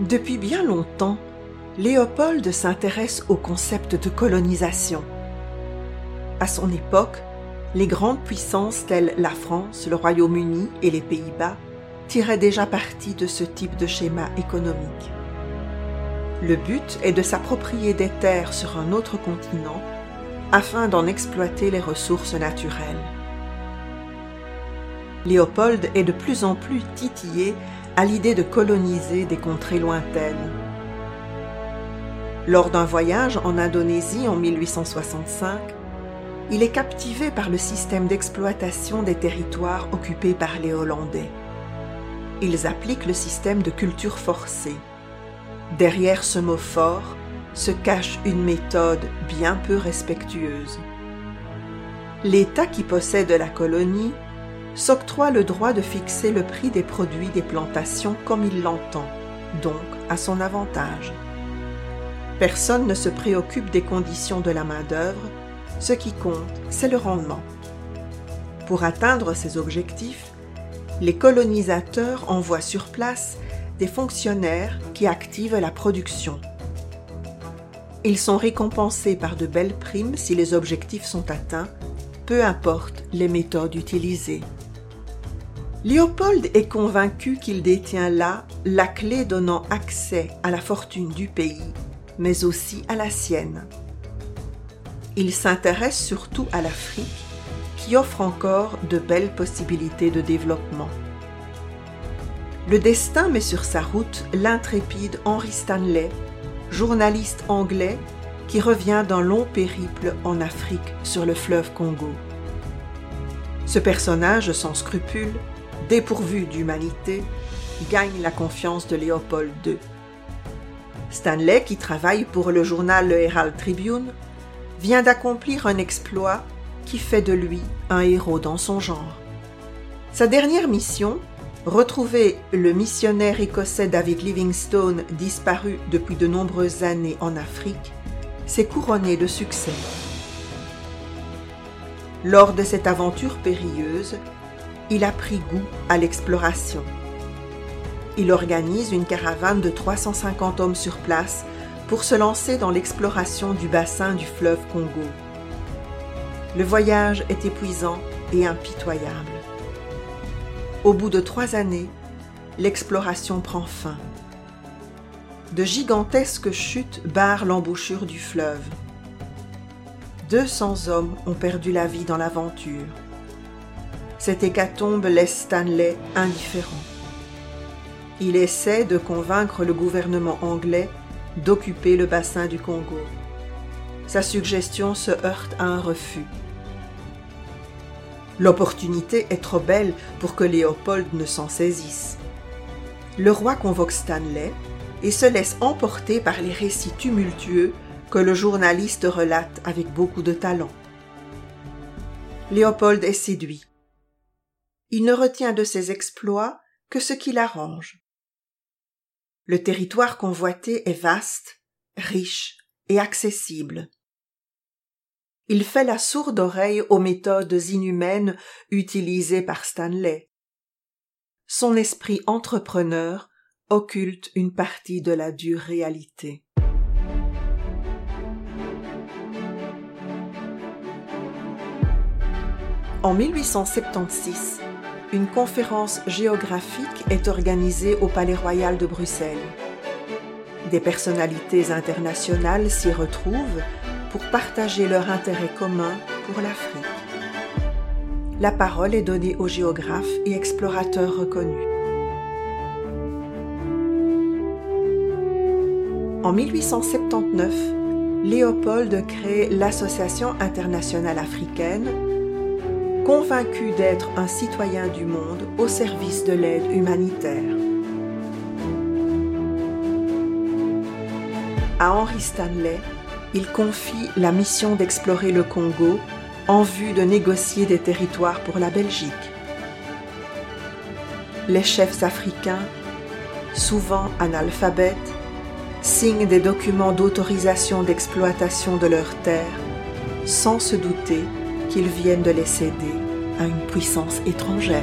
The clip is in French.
Depuis bien longtemps, Léopold s'intéresse au concept de colonisation. À son époque, les grandes puissances telles la France, le Royaume-Uni et les Pays-Bas tiraient déjà parti de ce type de schéma économique. Le but est de s'approprier des terres sur un autre continent afin d'en exploiter les ressources naturelles. Léopold est de plus en plus titillé à l'idée de coloniser des contrées lointaines. Lors d'un voyage en Indonésie en 1865, il est captivé par le système d'exploitation des territoires occupés par les Hollandais. Ils appliquent le système de culture forcée. Derrière ce mot fort se cache une méthode bien peu respectueuse. L'État qui possède la colonie s'octroie le droit de fixer le prix des produits des plantations comme il l'entend, donc à son avantage. Personne ne se préoccupe des conditions de la main-d'œuvre, ce qui compte, c'est le rendement. Pour atteindre ces objectifs, les colonisateurs envoient sur place des fonctionnaires qui activent la production. Ils sont récompensés par de belles primes si les objectifs sont atteints, peu importe les méthodes utilisées. Léopold est convaincu qu'il détient là la clé donnant accès à la fortune du pays, mais aussi à la sienne. Il s'intéresse surtout à l'Afrique, qui offre encore de belles possibilités de développement. Le destin met sur sa route l'intrépide Henry Stanley, journaliste anglais qui revient d'un long périple en Afrique sur le fleuve Congo. Ce personnage sans scrupules dépourvu d'humanité, gagne la confiance de Léopold II. Stanley, qui travaille pour le journal Le Herald Tribune, vient d'accomplir un exploit qui fait de lui un héros dans son genre. Sa dernière mission, retrouver le missionnaire écossais David Livingstone disparu depuis de nombreuses années en Afrique, s'est couronnée de succès. Lors de cette aventure périlleuse, il a pris goût à l'exploration. Il organise une caravane de 350 hommes sur place pour se lancer dans l'exploration du bassin du fleuve Congo. Le voyage est épuisant et impitoyable. Au bout de trois années, l'exploration prend fin. De gigantesques chutes barrent l'embouchure du fleuve. 200 hommes ont perdu la vie dans l'aventure. Cette hécatombe laisse Stanley indifférent. Il essaie de convaincre le gouvernement anglais d'occuper le bassin du Congo. Sa suggestion se heurte à un refus. L'opportunité est trop belle pour que Léopold ne s'en saisisse. Le roi convoque Stanley et se laisse emporter par les récits tumultueux que le journaliste relate avec beaucoup de talent. Léopold est séduit il ne retient de ses exploits que ce qui l'arrange. Le territoire convoité est vaste, riche et accessible. Il fait la sourde oreille aux méthodes inhumaines utilisées par Stanley. Son esprit entrepreneur occulte une partie de la dure réalité. En 1876, une conférence géographique est organisée au Palais Royal de Bruxelles. Des personnalités internationales s'y retrouvent pour partager leur intérêt commun pour l'Afrique. La parole est donnée aux géographes et explorateurs reconnus. En 1879, Léopold crée l'Association internationale africaine convaincu d'être un citoyen du monde au service de l'aide humanitaire. À Henry Stanley, il confie la mission d'explorer le Congo en vue de négocier des territoires pour la Belgique. Les chefs africains, souvent analphabètes, signent des documents d'autorisation d'exploitation de leurs terres sans se douter qu'ils viennent de les céder à une puissance étrangère.